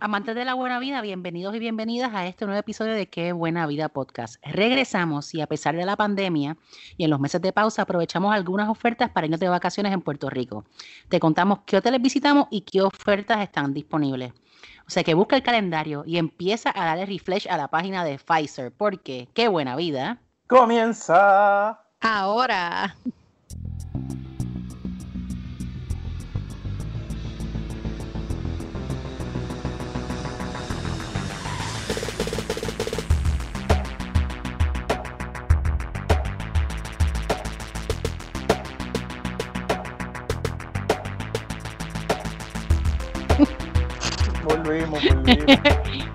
Amantes de la buena vida, bienvenidos y bienvenidas a este nuevo episodio de Qué Buena Vida Podcast. Regresamos y a pesar de la pandemia y en los meses de pausa aprovechamos algunas ofertas para irnos de vacaciones en Puerto Rico. Te contamos qué hoteles visitamos y qué ofertas están disponibles. O sea que busca el calendario y empieza a darle refresh a la página de Pfizer porque Qué Buena Vida comienza ahora. Volvimos, volvimos.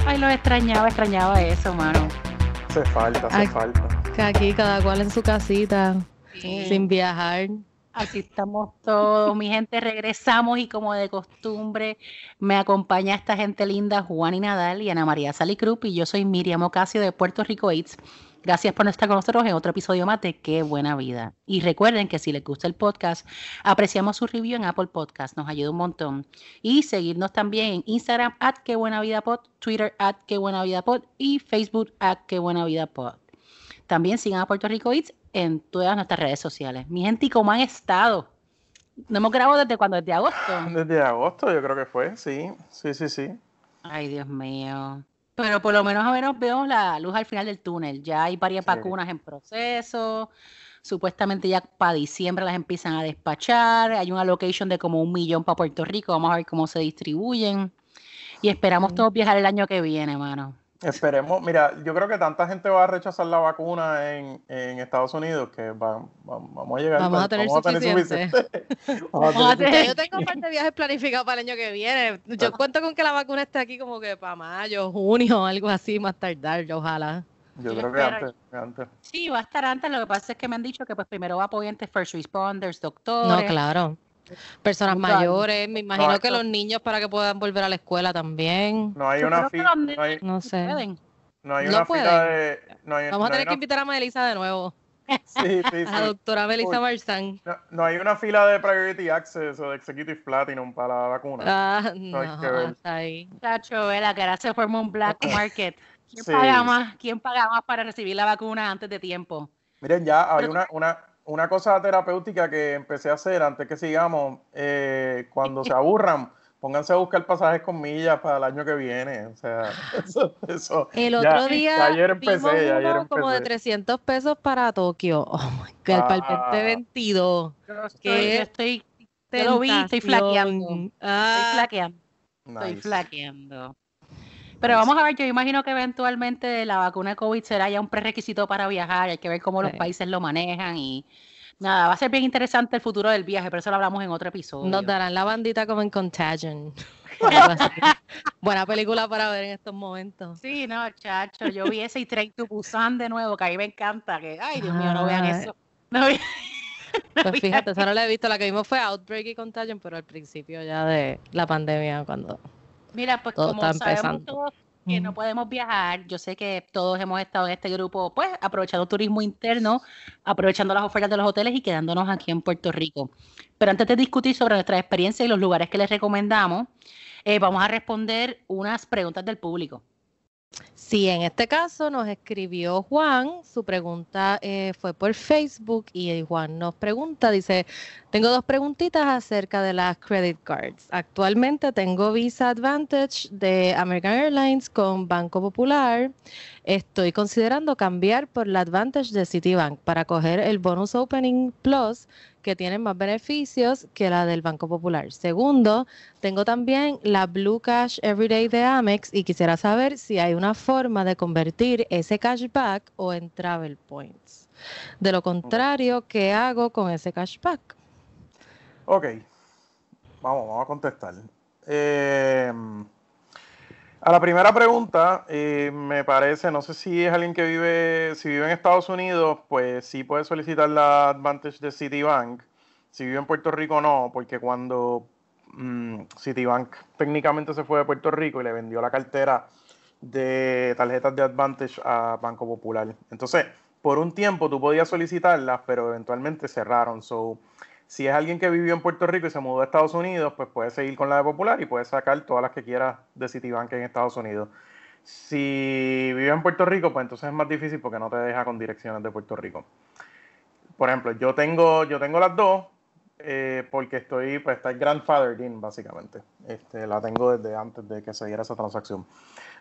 Ay, lo extrañaba, extrañaba eso, mano. Hace falta, hace falta. Aquí cada cual en su casita, sin viajar. Aquí estamos todos, mi gente, regresamos y como de costumbre me acompaña esta gente linda, Juan y Nadal y Ana María Salicrup y yo soy Miriam Ocasio de Puerto Rico AIDS Gracias por estar con nosotros en otro episodio más de Qué Buena Vida. Y recuerden que si les gusta el podcast, apreciamos su review en Apple Podcast, nos ayuda un montón. Y seguirnos también en Instagram, at Qué Buena Vida Pod, Twitter, at Qué Buena Vida Pod y Facebook, at Qué Buena Vida Pod. También sigan a Puerto Rico Eats en todas nuestras redes sociales. Mi gente, ¿y cómo han estado? No hemos grabado desde cuando, desde agosto. Desde agosto, yo creo que fue, sí, sí, sí, sí. Ay, Dios mío. Pero por lo menos a menos vemos la luz al final del túnel. Ya hay varias vacunas en proceso. Supuestamente ya para diciembre las empiezan a despachar. Hay una location de como un millón para Puerto Rico. Vamos a ver cómo se distribuyen. Y esperamos todos viajar el año que viene, mano. Esperemos, mira, yo creo que tanta gente va a rechazar la vacuna en, Estados Unidos que vamos a llegar vamos a tener vamos suficiente. A tener Yo tengo un par de viajes planificados para el año que viene. Yo cuento con que la vacuna esté aquí como que para mayo, junio, algo así, más tardar, yo ojalá. Yo, creo que antes, antes, Sí, va a estar antes. Lo que pasa es que me han dicho que pues primero va a apoyar first responders, doctores. No, claro. Personas mayores, me imagino que los niños para que puedan volver a la escuela también. No hay una fila. No, sé. No hay una fila de. Vamos a tener que invitar a Melissa de nuevo. Sí, sí, sí. A la doctora Melissa Marzán. No, hay una fila de Priority Access o de Executive Platinum para la vacuna. Ah, no, hay que ver. ahí. Tacho, vela, que ahora se forma un black market. ¿Quién, paga más, ¿Quién paga más para recibir la vacuna antes de tiempo? Miren, ya hay una, una, una cosa terapéutica que empecé a hacer antes que sigamos, eh, cuando se aburran, pónganse a buscar pasajes con millas para el año que viene. O sea, eso. eso el otro día. ayer empecé, ayer empecé. como de 300 pesos para Tokio. Oh my God, para el 2022. Ah. que estoy, te lo vi, estoy flaqueando. Estoy ah. flaqueando. Estoy flaqueando. Pero vamos a ver, yo imagino que eventualmente la vacuna de COVID será ya un prerequisito para viajar, hay que ver cómo los países lo manejan y nada, va a ser bien interesante el futuro del viaje, pero eso lo hablamos en otro episodio. Nos darán la bandita como en Contagion. Buena película para ver en estos momentos. Sí, no, chacho, yo vi ese y Train to Busan de nuevo, que a mí me encanta, que, ay, Dios mío, no vean eso. pues fíjate, eso no lo he visto, la que vimos fue Outbreak y Contagion, pero al principio ya de la pandemia, cuando Mira, pues como sabemos todos que no podemos viajar, yo sé que todos hemos estado en este grupo, pues aprovechando turismo interno, aprovechando las ofertas de los hoteles y quedándonos aquí en Puerto Rico. Pero antes de discutir sobre nuestra experiencia y los lugares que les recomendamos, eh, vamos a responder unas preguntas del público. Sí, en este caso nos escribió Juan, su pregunta eh, fue por Facebook y Juan nos pregunta, dice, tengo dos preguntitas acerca de las credit cards. Actualmente tengo Visa Advantage de American Airlines con Banco Popular. Estoy considerando cambiar por la Advantage de Citibank para coger el Bonus Opening Plus que tiene más beneficios que la del Banco Popular. Segundo, tengo también la Blue Cash Everyday de Amex y quisiera saber si hay una forma de convertir ese cashback o en Travel Points. De lo contrario, ¿qué hago con ese cashback? Ok, vamos, a contestar. Em, a la primera pregunta, eh, me parece, no sé si es alguien que vive, si vive en Estados Unidos, pues sí puede solicitar la Advantage de Citibank. Si vive en Puerto Rico, no, porque cuando mm, Citibank técnicamente se fue de Puerto Rico y le vendió la cartera de tarjetas de Advantage a Banco Popular. Entonces, por un tiempo tú podías solicitarlas, pero eventualmente cerraron. So, Si es alguien que vivió en Puerto Rico y se mudó a Estados Unidos, pues puede seguir con la de Popular y puede sacar todas las que quiera de Citibank en Estados Unidos. Si vive en Puerto Rico, pues entonces es más difícil porque no te deja con direcciones de Puerto Rico. Por ejemplo, yo tengo, yo tengo las dos eh, porque estoy, pues está el grandfather in, básicamente. Este, la tengo desde antes de que se diera esa transacción.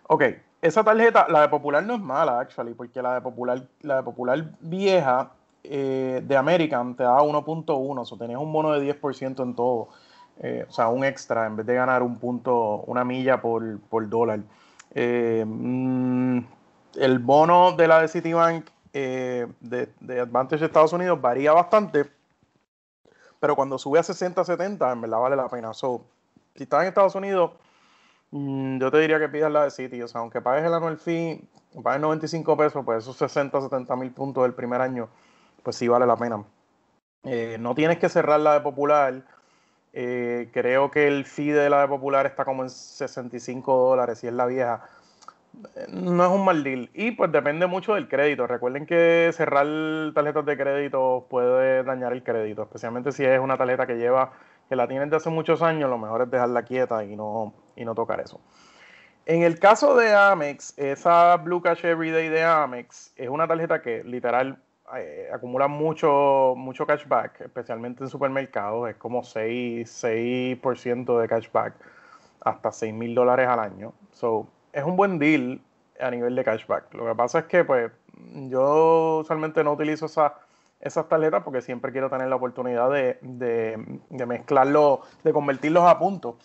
Ok, esa tarjeta, la de Popular no es mala, actually, porque la de Popular, la de Popular vieja eh, de American te daba 1.1, o sea, tenías un bono de 10% en todo. Eh, o sea, un extra en vez de ganar un punto, una milla por, por dólar. Mm, el bono de la de Citibank de, de Advantage de Estados Unidos varía bastante pero cuando sube a 60, 70, en verdad vale la pena. So, si estás en Estados Unidos, mm, yo te diría que pidas la de City. O sea, aunque pagues el anual fee, pagues 95 pesos, pues esos 60, 70 mil puntos del primer año, pues sí vale la pena. Eh, no tienes que cerrar la de Popular. Eh, creo que el fee de la de Popular está como en 65 dólares, si es la vieja no es un mal deal. Y pues depende mucho del crédito. Recuerden que cerrar tarjetas de crédito puede dañar el crédito, especialmente si es una tarjeta que lleva, que la tienen de hace muchos años, lo mejor es dejarla quieta y no, y no tocar eso. En el caso de Amex, esa Blue Cash Everyday de Amex es una tarjeta que literal eh, acumula mucho, mucho cashback, especialmente en supermercados, es como 6%, 6 de cashback, hasta 6 mil dólares al año. So, es un buen deal a nivel de cashback. Lo que pasa es que, pues, yo usualmente no utilizo esa, esas tarjetas porque siempre quiero tener la oportunidad de, de, mezclarlo, de convertirlos a puntos.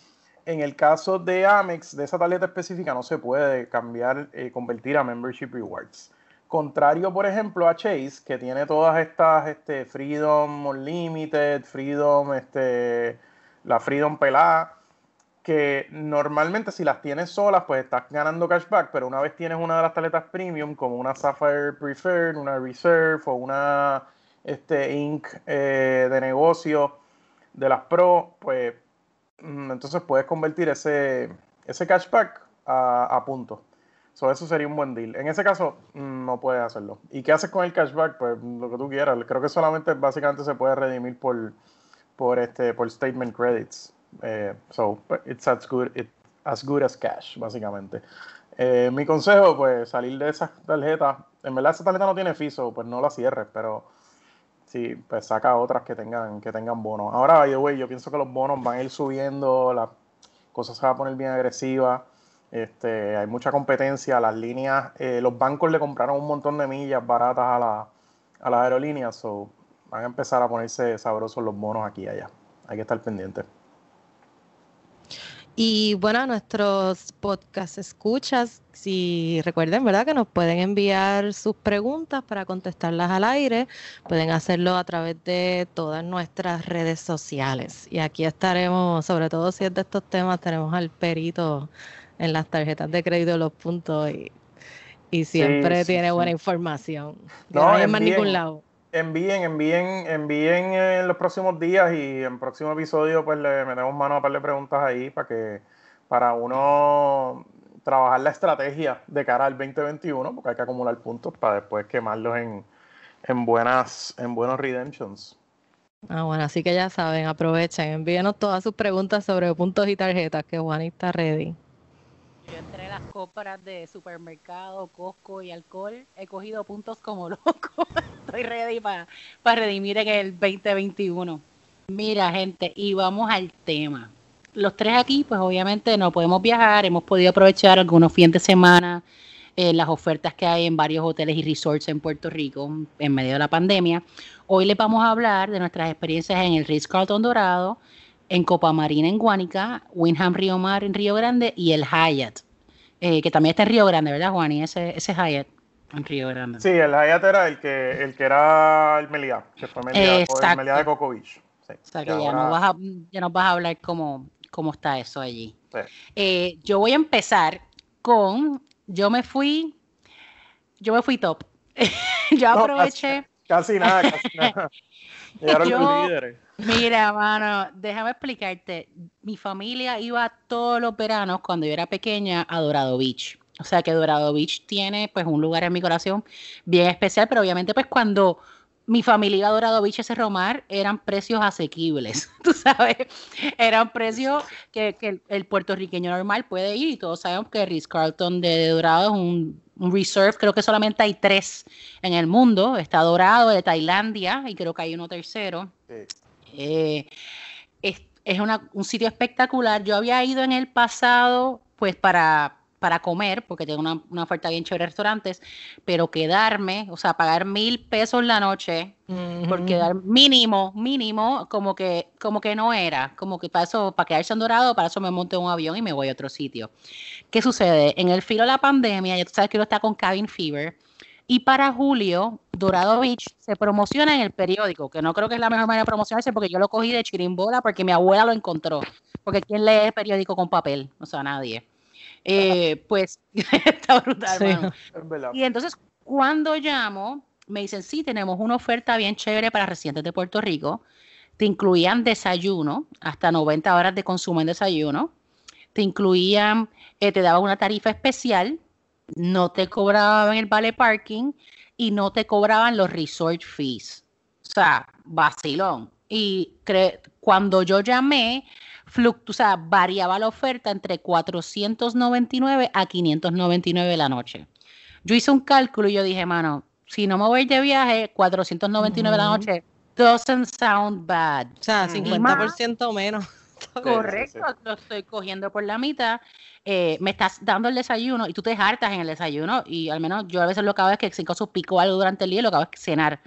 En el caso de Amex, de esa tarjeta específica, no se puede cambiar, eh, convertir a Membership Rewards. Contrario, por ejemplo, a Chase, que tiene todas estas este, Freedom Unlimited, Freedom, este, la Freedom pelada, que normalmente si las tienes solas, pues estás ganando cashback, pero una vez tienes una de las tarjetas premium, como una Sapphire Preferred, una Reserve o una este, Inc. Eh, de negocio de las Pro, pues mm, entonces puedes convertir ese, ese cashback a, a puntos. Eso sería un buen deal. En ese caso, mm, no puedes hacerlo. ¿Y qué haces con el cashback? Pues lo que tú quieras. Creo que solamente básicamente se puede redimir por, por, este, por statement credits. Eh, so, it's as good, as good as cash, básicamente. Eh, mi consejo, pues, salir de esas tarjetas. En verdad, esa tarjeta no tiene FISO, pues no la cierres, pero sí, pues saca otras que tengan, que tengan bonos. Ahora, by the yo pienso que los bonos van a ir subiendo, las cosas se van a poner bien agresivas. Este, hay mucha competencia, las líneas, eh, los bancos le compraron un montón de millas baratas a, la, a las aerolíneas, so van a empezar a ponerse sabrosos los bonos aquí y allá. Hay que estar pendientes. Y bueno, nuestros podcast escuchas, si recuerden, ¿verdad? Que nos pueden enviar sus preguntas para contestarlas al aire. Pueden hacerlo a través de todas nuestras redes sociales. Y aquí estaremos, sobre todo si es de estos temas, tenemos al perito en las tarjetas de crédito los puntos y, siempre tiene buena información. No, hay más ningún lado envíen, envíen, envíen en los próximos días y en próximo episodio pues le metemos mano a par de preguntas ahí para que para uno trabajar la estrategia de cara al 2021 porque hay que acumular puntos para después quemarlos en, en buenas en buenos redemptions. Ah, bueno, así que ya saben, aprovechen, envíenos todas sus preguntas sobre puntos y tarjetas que Juan está ready. Yo entre las compras de supermercado, Costco y alcohol he cogido puntos como loco. Estoy ready para redimir en el 2021. Mira, gente, y vamos al tema. Los tres aquí, pues obviamente no podemos viajar, hemos podido aprovechar algunos fines de semana, eh, las ofertas que hay en varios hoteles y resorts en Puerto Rico en medio de la pandemia. Hoy les vamos a hablar de nuestras experiencias en el Ritz Carlton Dorado, en Copa Marina en Guánica, Winham Río Mar en Río Grande y el Hyatt, eh, que también está en Río Grande, ¿verdad, Juan? Y ese, ese Hyatt en Río Grande. Sí, el Hyatt era el que, el que era el Meliá, que fue Meliá, el Meliá de Coco Beach. o sea que ya, nos vas a, ya nos vas a hablar cómo, cómo está eso allí. Eh, yo voy a empezar con, yo me fui, yo me fui top. yo aproveché. casi, nada, casi nada. Llegaron los líderes. Mira, mano, déjame explicarte. Mi familia iba todos los veranos cuando yo era pequeña a Dorado Beach. O sea que Dorado Beach tiene pues un lugar en mi corazón bien especial, pero obviamente pues cuando mi familia iba a Dorado Beach ese Romar, eran precios asequibles, tú sabes, eran precios que, el, puertorriqueño normal puede ir y todos sabemos que Ritz Carlton de Dorado es un, reserve, creo que solamente hay tres en el mundo, está Dorado de Tailandia y creo que hay uno tercero. Eh, es, es un sitio espectacular, yo había ido en el pasado pues para para comer, porque tengo una, oferta bien chévere de restaurantes, pero quedarme, o sea, pagar mil pesos la noche, por quedar mínimo, mínimo, como que, como que no era, como que para eso, para quedarse en dorado, para eso me monto en un avión y me voy a otro sitio. ¿Qué sucede? En el filo de la pandemia, ya tú sabes que uno está con cabin fever, y para julio, Dorado Beach se promociona en el periódico, que no creo que es la mejor manera de promocionarse porque yo lo cogí de chirimbola porque mi abuela lo encontró. Porque ¿quién lee el periódico con papel? O sea, nadie. Eh, pues está brutal. y entonces cuando llamo, me dicen, sí, tenemos una oferta bien chévere para residentes de Puerto Rico. Te incluían desayuno, hasta 90 horas de consumo en desayuno. Te incluían, eh, te daban una tarifa especial, no te cobraban el vale parking y no te cobraban los resort fees. O sea, vacilón. Y cuando yo llamé, fluctu, o sea, variaba la oferta entre 499 a 599 la noche. Yo hice un cálculo y yo dije, mano, si no me voy de viaje, 499 la noche doesn't sound bad. O sea, 50% menos. Correcto, lo estoy cogiendo por la mitad. Eh, me estás dando el desayuno y tú te hartas en el desayuno y al menos yo a veces lo que hago es que cinco su pico algo durante el día y lo que hago es cenar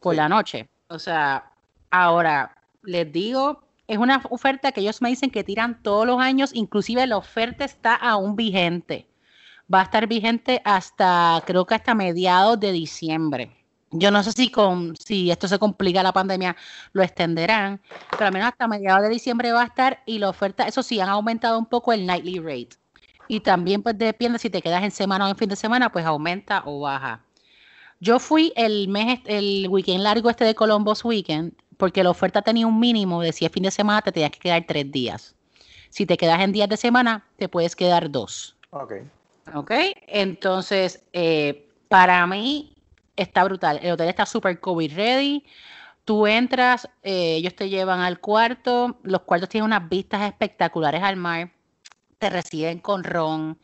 por la noche. O sea, ahora les digo, es una oferta que ellos me dicen que tiran todos los años, inclusive la oferta está aún vigente. Va a estar vigente hasta, creo que hasta mediados de diciembre. Yo no sé si con, si esto se complica la pandemia, lo extenderán, pero al menos hasta mediados de diciembre va a estar y la oferta, eso sí, han aumentado un poco el nightly rate. Y también pues depende si te quedas en semana o en fin de semana, pues aumenta o baja. Yo fui el mes, el weekend largo este de Columbus Weekend porque la oferta tenía un mínimo de si es fin de semana te tenías que quedar tres días. Si te quedas en días de semana, te puedes quedar dos. Ok. Ok, entonces, eh, para mí está brutal. El hotel está súper COVID ready. Tú entras, eh, ellos te llevan al cuarto. Los cuartos tienen unas vistas espectaculares al mar. Te reciben con ron.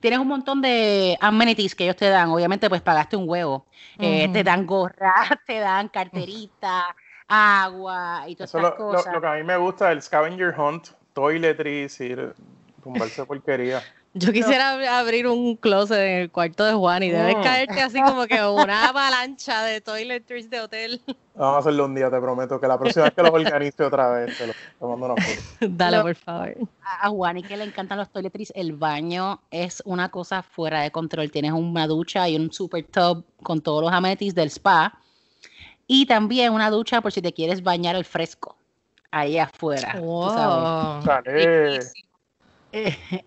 Tienes un montón de amenities que ellos te dan. Obviamente, pues pagaste un huevo. Eh, te dan gorras, te dan carterita agua y todas esas cosas. Lo, que a mí me gusta, el scavenger hunt, toiletries, ir tumbarse porquería. Yo quisiera abrir un closet en el cuarto de Juan y debes caerte así como que una avalancha de toiletries de hotel. Vamos a hacerlo un día, te prometo que la próxima vez que lo organice otra vez, te lo, mando una foto. Dale, por favor. A Juan y que le encantan los toiletries, el baño es una cosa fuera de control. Tienes una ducha y un super tub con todos los amenities del spa y también una ducha por si te quieres bañar al fresco, ahí afuera.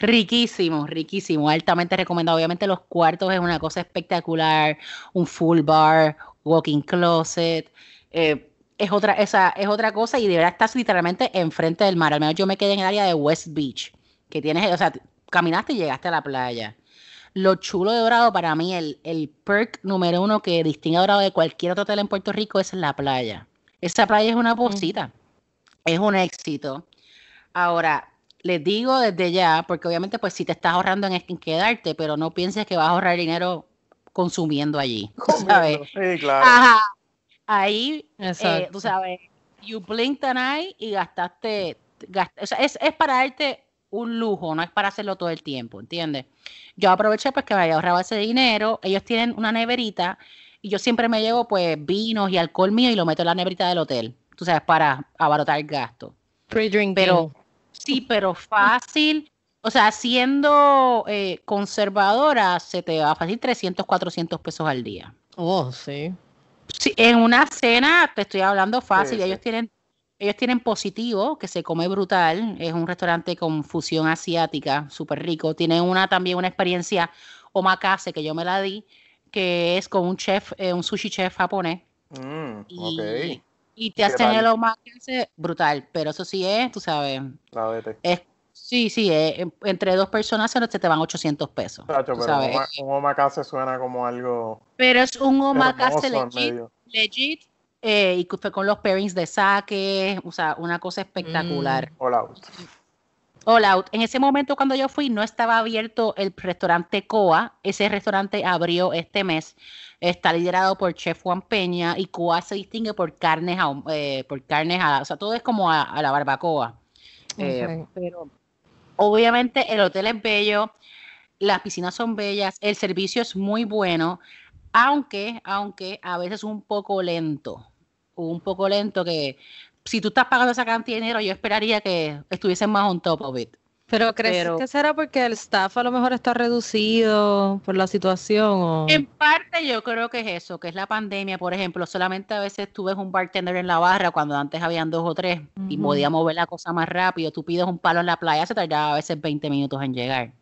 riquísimo, riquísimo, altamente recomendado. Obviamente los cuartos es una cosa espectacular, un full bar, walking closet. Eh, es otra, esa, es otra cosa y de verdad estás literalmente enfrente del mar. Al menos yo me quedé en el área de West Beach, que tienes, o sea, caminaste y llegaste a la playa. Lo chulo de Dorado, para mí, el, el perk número uno que distingue a Dorado de cualquier otro hotel en Puerto Rico es la playa. Esa playa es una posita. Es un éxito. Ahora, les digo desde ya, porque obviamente pues si te estás ahorrando en, en quedarte, pero no pienses que vas a ahorrar dinero consumiendo allí. ¿sabes? Sí, claro. Ajá. Ahí, eh, tú sabes, you blinked an eye y gastaste, o sea, es, es para darte un lujo, no es para hacerlo todo el tiempo, ¿entiendes? Yo aproveché pues que me había ahorrado ese dinero, ellos tienen una neverita y yo siempre me llevo pues vinos y alcohol mío y lo meto en la neverita del hotel, tú sabes, para abaratar el gasto. Pre-drink. Pero sí, pero fácil, o sea, siendo eh, conservadora se te va a fácil 300, 400 pesos al día. Oh, sí. Sí, en una cena te estoy hablando fácil, ellos tienen ellos tienen Positivo, que se come brutal. Es un restaurante con fusión asiática, súper rico. Tienen una también una experiencia omakase que yo me la di, que es con un chef, eh, un sushi chef japonés. Mm, y, te hacen el omakase brutal. Pero eso sí es, tú sabes, es Sí, sí, eh, entre dos personas se te van 800 pesos. pero un, omakase suena como algo. Pero es un omakase legit, legit eh, y fue con los pairings de saque, o sea, una cosa espectacular. Mm. All out. All out. En ese momento cuando yo fui no estaba abierto el restaurante Coa, ese restaurante abrió este mes, está liderado por Chef Juan Peña y Coa se distingue por carnes, eh, por carnes, o sea, todo es como a, la barbacoa. Eh, pero obviamente el hotel es bello, las piscinas son bellas, el servicio es muy bueno, aunque, aunque a veces un poco lento un poco lento que si tú estás pagando esa cantidad de dinero, yo esperaría que estuviesen más on top of it. Pero ¿crees que será porque el staff a lo mejor está reducido por la situación? En parte yo creo que es eso, que es la pandemia, por ejemplo. Solamente a veces tú ves un bartender en la barra cuando antes habían dos o tres y podía mover la cosa más rápido. Tú pides un palo en la playa, se tardaba a veces 20 minutos en llegar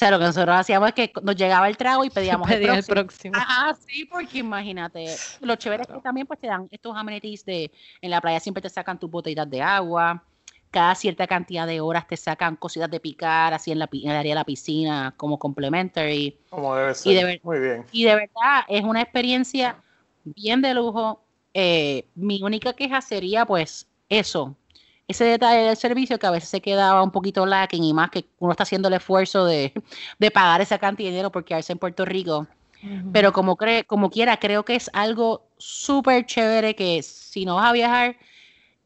sea, lo que nosotros hacíamos es que nos llegaba el trago y pedíamos el, próximo. Ajá, sí, porque imagínate, lo chévere es que también pues te dan estos amenities de, en la playa siempre te sacan tus botellitas de agua, cada cierta cantidad de horas te sacan cositas de picar, así en la, en área de la piscina, como complementary. Como debe ser, muy bien. Y de verdad, es una experiencia bien de lujo. Eh, mi única queja sería pues eso, ese detalle del servicio que a veces se quedaba un poquito lacking y más que uno está haciendo el esfuerzo de, pagar esa cantidad de dinero por quedarse en Puerto Rico. Pero como, cree, como quiera, creo que es algo súper chévere que si no vas a viajar,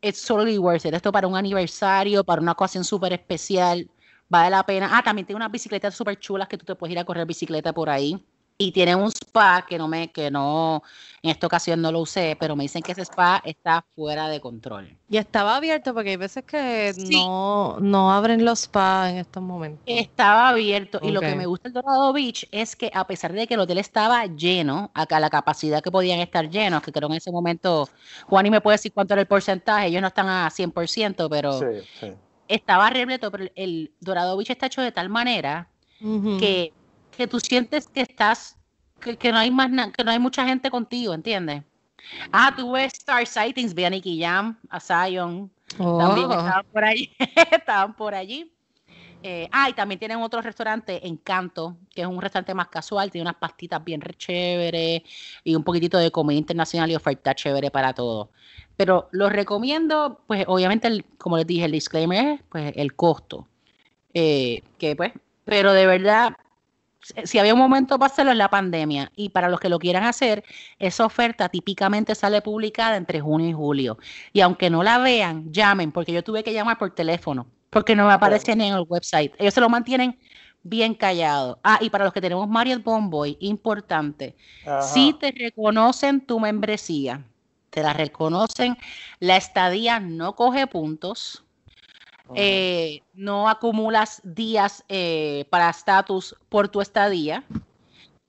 it's totally worth it. Esto para un aniversario, para una ocasión súper especial, vale la pena. Ah, también tiene unas bicicletas súper chulas que tú te puedes ir a correr bicicleta por ahí y tiene un spa que no me, que no, en esta ocasión no lo usé, pero me dicen que ese spa está fuera de control. Y estaba abierto porque hay veces que no, no abren los spas en estos momentos. Estaba abierto y lo que me gusta del Dorado Beach es que a pesar de que el hotel estaba lleno, acá la capacidad que podían estar llenos, que creo en ese momento, Juan y me puede decir cuánto era el porcentaje, ellos no están a 100%, pero estaba repleto, pero el Dorado Beach está hecho de tal manera que que tú sientes que estás, que, no hay más que no hay mucha gente contigo, ¿entiendes? Ah, tú ves Star Sightings, ve a Nicky Jam, a Zion, también oh. estaban por allí, estaban por allí. Eh, ah, y también tienen otro restaurante, Encanto, que es un restaurante más casual, tiene unas pastitas bien chéveres y un poquitito de comida internacional y oferta chévere para todo. Pero los recomiendo, pues obviamente, como les dije, el disclaimer es pues, el costo. Eh, que pues, pero de verdad, si había un momento para hacerlo en la pandemia y para los que lo quieran hacer, esa oferta típicamente sale publicada entre junio y julio. Y aunque no la vean, llamen, porque yo tuve que llamar por teléfono, porque no me aparece ni en el website. Ellos se lo mantienen bien callado. Ah, y para los que tenemos Marriott Bomboy, importante, si te reconocen tu membresía, te la reconocen, la estadía no coge puntos, eh, no acumulas días eh, para estatus por tu estadía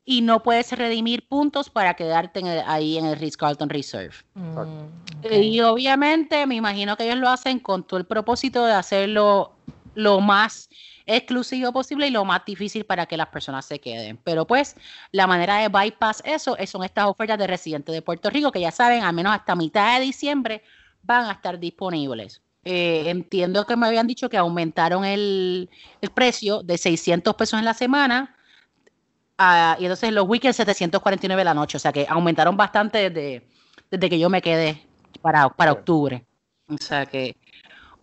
y no puedes redimir puntos para quedarte ahí en el Ritz Carlton Reserve. Mm, y obviamente me imagino que ellos lo hacen con todo el propósito de hacerlo lo más exclusivo posible y lo más difícil para que las personas se queden. Pero pues la manera de bypass eso son estas ofertas de residentes de Puerto Rico que ya saben, al menos hasta mitad de diciembre van a estar disponibles. Eh, entiendo que me habían dicho que aumentaron el, precio de 600 pesos en la semana y entonces los weekends 749 la noche, o sea que aumentaron bastante desde, desde que yo me quedé para, para octubre. O sea que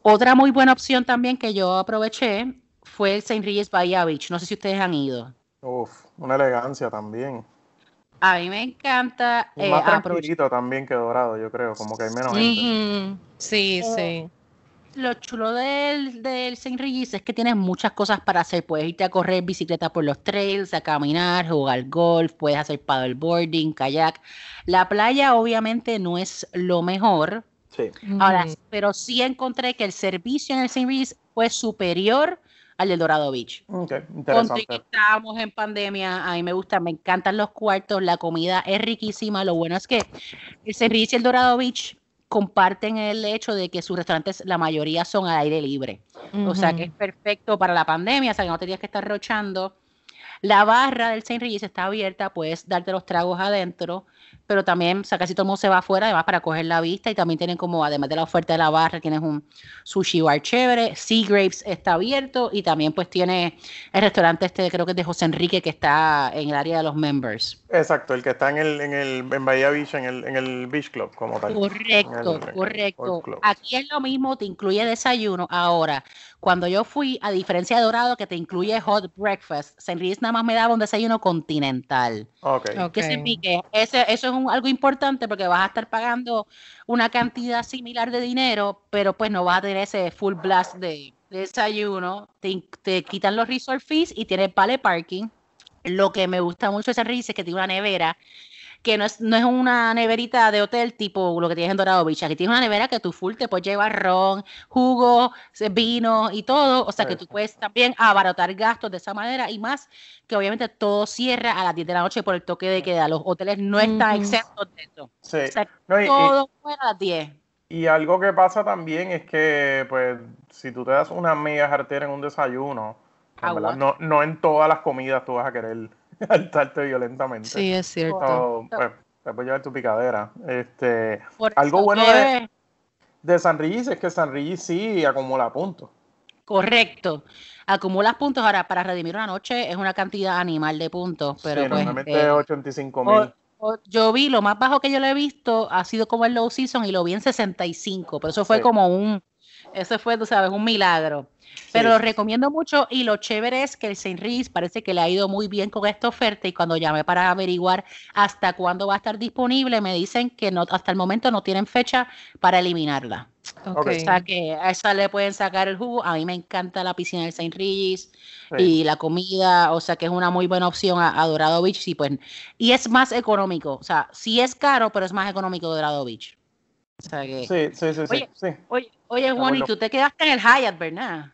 otra muy buena opción también que yo aproveché fue el St. Regis Bahía Beach. No sé si ustedes han ido. Uf, una elegancia también. A mí me encanta. Y más eh, tranquilito también que dorado, yo creo, como que hay menos gente. Sí, eh, sí lo chulo del, del Saint Regis es que tienes muchas cosas para hacer. Puedes irte a correr bicicleta por los trails, a caminar, jugar golf, puedes hacer paddleboarding, kayak. La playa obviamente no es lo mejor. Sí. Ahora, pero sí encontré que el servicio en el Saint Regis fue superior al del Dorado Beach. Okay, interesante. estábamos en pandemia, a mí me gusta, me encantan los cuartos, la comida es riquísima. Lo bueno es que el Saint Regis y el Dorado Beach comparten el hecho de que sus restaurantes, la mayoría son al aire libre. O sea que es perfecto para la pandemia, o sea que no tenías que estar rochando. La barra del Saint Regis está abierta, puedes darte los tragos adentro, pero también, o sea, casi todo el mundo se va afuera, además para coger la vista y también tienen como, además de la oferta de la barra, tienes un sushi bar chévere, Sea Grapes está abierto y también pues tiene el restaurante este, creo que es de José Enrique, que está en el área de los members. Exacto, el que está en el, en el en Bahía Beach, en el, en el Beach Club como tal. Correcto, correcto. Aquí es lo mismo, te incluye desayuno. Ahora, cuando yo fui, a diferencia de Dorado, que te incluye hot breakfast, St. nada más me daba un desayuno continental. Ok. okay. ese, eso es un, algo importante porque vas a estar pagando una cantidad similar de dinero, pero pues no vas a tener ese full blast de, desayuno, te, te, quitan los resort fees y tienes vale parking. Lo que me gusta mucho de San es que tiene una nevera que no es, no es una neverita de hotel tipo lo que tienes en Dorado Beach. Aquí tienes una nevera que tú full te puedes llevar ron, jugo, vino y todo. O sea que tú puedes también abaratar gastos de esa manera y más que obviamente todo cierra a las 10 de la noche por el toque de queda. Los hoteles no están exentos de eso. Sí. O sea, todo fuera a las 10. Y algo que pasa también es que, pues, si tú te das una mega jartera en un desayuno, no, no en todas las comidas tú vas a querer saltarte violentamente. Sí, es cierto. pues, te puedes llevar tu picadera. Este, algo bueno de, de San Regis es que San Regis sí acumula puntos. Correcto. Acumulas puntos. Ahora, para redimir una noche es una cantidad animal de puntos. Pero sí, pues, normalmente 85 eh, mil. Yo vi, lo más bajo que yo le he visto ha sido como el low season y lo vi en 65. Pero eso fue como un, eso fue, tú sabes, un milagro. Pero lo recomiendo mucho y lo chévere es que el Saint Regis parece que le ha ido muy bien con esta oferta y cuando llamé para averiguar hasta cuándo va a estar disponible, me dicen que no, hasta el momento no tienen fecha para eliminarla. O sea que a esa le pueden sacar el jugo. A mí me encanta la piscina del Saint Regis y la comida, o sea que es una muy buena opción a, Dorado Beach. Sí, pues, y es más económico, o sea, sí es caro, pero es más económico Dorado Beach. O sea que, sí, sí, sí, oye, sí. Oye, oye Juan, y tú te quedaste en el Hyatt, ¿verdad?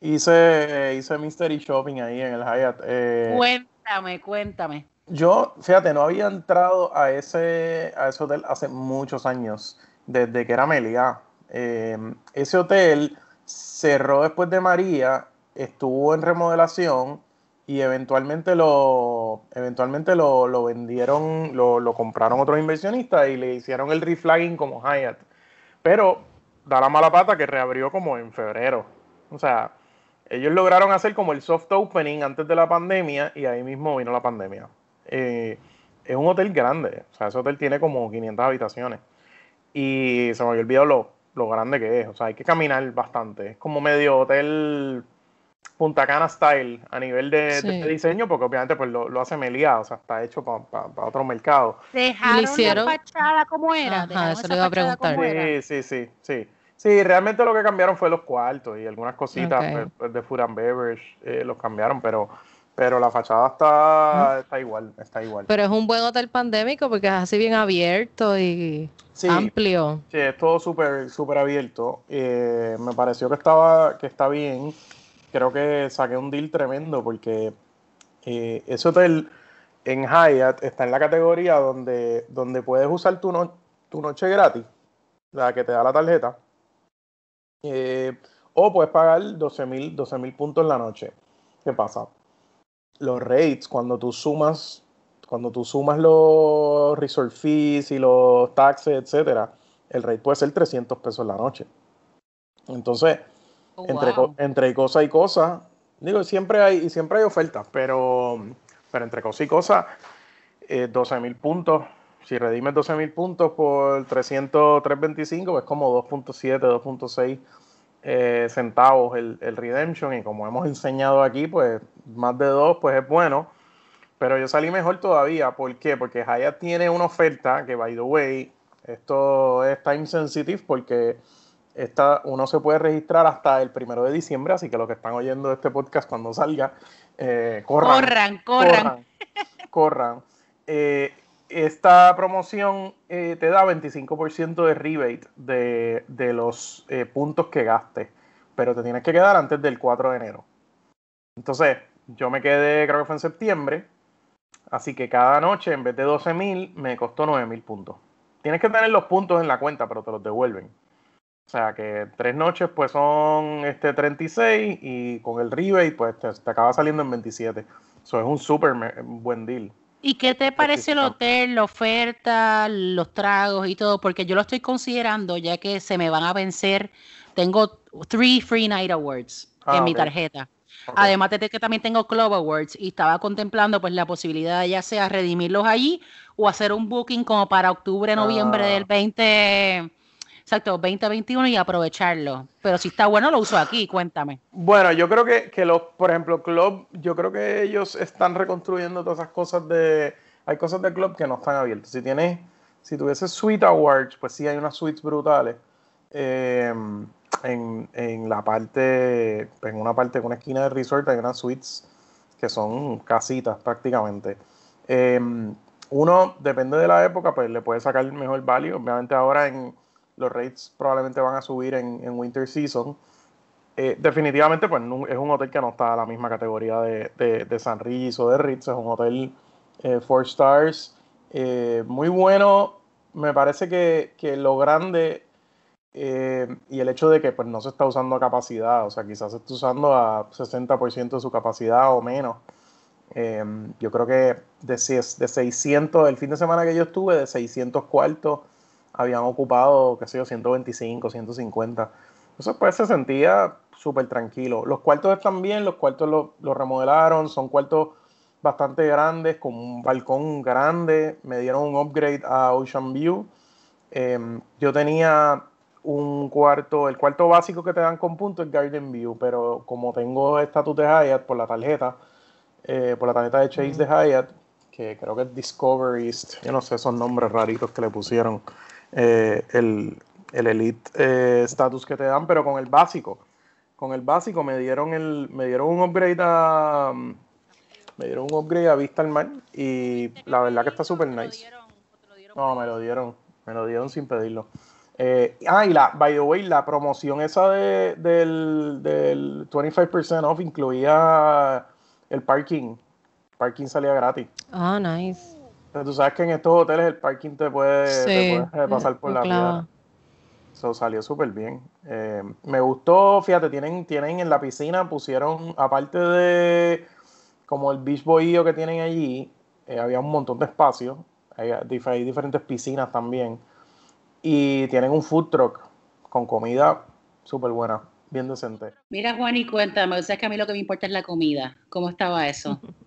Hice, hice Mystery Shopping ahí en el Hyatt. Eh, cuéntame, cuéntame. Yo, fíjate, no había entrado a ese, a ese hotel hace muchos años, desde que era Melia. Eh, ese hotel cerró después de María, estuvo en remodelación y eventualmente lo, eventualmente lo, lo vendieron, lo, lo, compraron otros inversionistas y le hicieron el reflagging como Hyatt. Pero da la mala pata que reabrió como en febrero. O sea, ellos lograron hacer como el soft opening antes de la pandemia y ahí mismo vino la pandemia. Eh, es un hotel grande, o sea, ese hotel tiene como 500 habitaciones. Y se me había olvidado lo, lo grande que es, o sea, hay que caminar bastante. Es como medio hotel Punta Cana style a nivel de, diseño, porque obviamente pues lo, hace Melia, o sea, está hecho para otro mercado. ¿Dejaron la fachada como era? Ajá, eso le iba a preguntar. Sí, sí, sí, sí. Sí, realmente lo que cambiaron fue los cuartos y algunas cositas pues, pues, de Food and Beverage eh, los cambiaron, pero pero la fachada está, está igual, está igual. Pero es un buen hotel pandémico porque es así bien abierto y amplio. Sí, es todo súper súper abierto. Eh, me pareció que estaba que está bien. Creo que saqué un deal tremendo porque eh, ese hotel en Hyatt está en la categoría donde, donde puedes usar tu, tu noche gratis, la que te da la tarjeta eh, o puedes pagar 12 mil puntos en la noche. ¿Qué pasa? Los rates, cuando tú sumas, cuando tú sumas los resort fees y los taxes, etcétera, el rate puede ser 300 pesos en la noche. Entonces, oh, entre, entre cosa y cosa, digo, siempre hay, siempre hay ofertas, pero, pero entre cosa y cosa, 12 eh, mil puntos si redimes 12.000 puntos por 300, 325, es como 2.7, 2.6 eh, centavos el, el, redemption. Y como hemos enseñado aquí, pues más de 2 pues es bueno. Pero yo salí mejor todavía. ¿Por qué? Porque Hyatt tiene una oferta que, by the way, esto es time sensitive porque esta, uno se puede registrar hasta el primero de diciembre. Así que los que están oyendo este podcast cuando salga, eh, corran. Corran, corran. Corran. Eh, esta promoción eh, te da 25% de rebate de, de los puntos que gastes, pero te tienes que quedar antes del 4 de enero. Entonces, yo me quedé, creo que fue en septiembre, así que cada noche en vez de 12 mil me costó 9 mil puntos. Tienes que tener los puntos en la cuenta, pero te los devuelven. O sea que tres noches pues son este 36 y con el rebate pues te, acaba saliendo en 27. Eso es un súper buen deal. ¿Y qué te parece el hotel, la oferta, los tragos y todo? Porque yo lo estoy considerando ya que se me van a vencer. Tengo three free night awards en mi tarjeta. Además de que también tengo Club Awards y estaba contemplando pues la posibilidad de ya sea redimirlos allí o hacer un booking como para octubre, noviembre del 20, ah. Exacto, 2021 y aprovecharlo. Pero si está bueno lo uso aquí, cuéntame. Bueno, yo creo que, que los, por ejemplo, Club, yo creo que ellos están reconstruyendo todas esas cosas de, hay cosas de Club que no están abiertas. Si tienes, si tuviese Suite Awards, pues sí hay unas suites brutales. Eh, en, la parte, en una parte, en una esquina del resort hay unas suites que son casitas prácticamente. Em, uno, depende de la época, pues le puede sacar el mejor value. Obviamente ahora en los rates probablemente van a subir en, winter season. Eh, definitivamente, pues es un hotel que no está a la misma categoría de, de, San Ritz o de Ritz. Es un hotel 4 eh, stars. Eh, muy bueno. Me parece que, que lo grande y el hecho de que pues, no se está usando a capacidad, o sea, quizás se está usando a 60% de su capacidad o menos. Yo creo que de, de 600, el fin de semana que yo estuve, de 600 cuartos, habían ocupado, qué sé yo, 125, 150. Entonces, pues se sentía súper tranquilo. Los cuartos están bien, los cuartos los lo remodelaron, son cuartos bastante grandes, con un balcón grande, me dieron un upgrade a Ocean View. Eh, yo tenía un cuarto, el cuarto básico que te dan con punto es Garden View, pero como tengo estatus de Hyatt por la tarjeta, eh, por la tarjeta de Chase de Hyatt, que creo que es Discovery yo no sé esos nombres raritos que le pusieron, eh, el, el, Elite eh, status que te dan, pero con el básico. Con el básico me dieron el, me dieron un upgrade a me dieron un upgrade a Vista al Mar y la verdad que está súper nice. No, me lo dieron, me lo dieron sin pedirlo. Eh, ah, y la, by the way, la promoción esa de, del, del 25% off incluía el parking. parking salía gratis. Ah, nice. Tú sabes que en estos hoteles el parking te puede, pasar por la piedra. Eso salió súper bien. Eh, me gustó, fíjate, tienen, tienen en la piscina, pusieron, aparte de como el beach bohío que tienen allí, eh, había un montón de espacio. hay diferentes piscinas también y tienen un food truck con comida súper buena, bien decente. Mira, Juan, y cuéntame, o sea, que a mí lo que me importa es la comida. ¿Cómo estaba eso?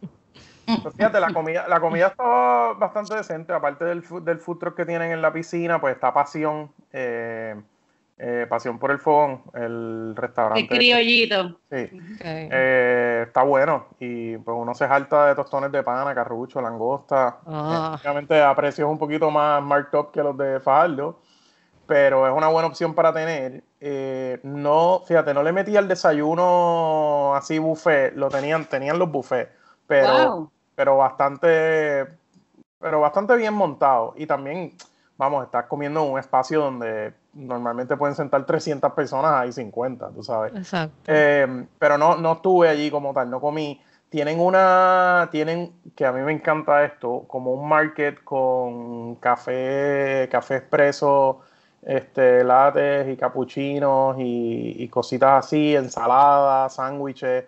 Pues fíjate, la comida, la comida estaba bastante decente, aparte del, del food truck que tienen en la piscina, pues está Pasión, eh, eh, Pasión por el Fogón, el restaurante. El criollito. Sí. Eh, está bueno. Y pues uno se jalta de tostones de pana, carrucho, langosta. Ah. Obviamente a precios un poquito más marked up que los de Fajardo pero es una buena opción para tener. No, fíjate, no le metí al desayuno así buffet, lo tenían, tenían los buffets, pero, pero bastante, pero bastante bien montado. Y también, vamos, estás comiendo en un espacio donde normalmente pueden sentar 300 personas, hay 50, tú sabes. Exacto. Eh, pero no, no estuve allí como tal, no comí. Tienen una, tienen, que a mí me encanta esto, como un market con café, café expreso, este, lates y capuchinos y, cositas así, ensaladas, sándwiches.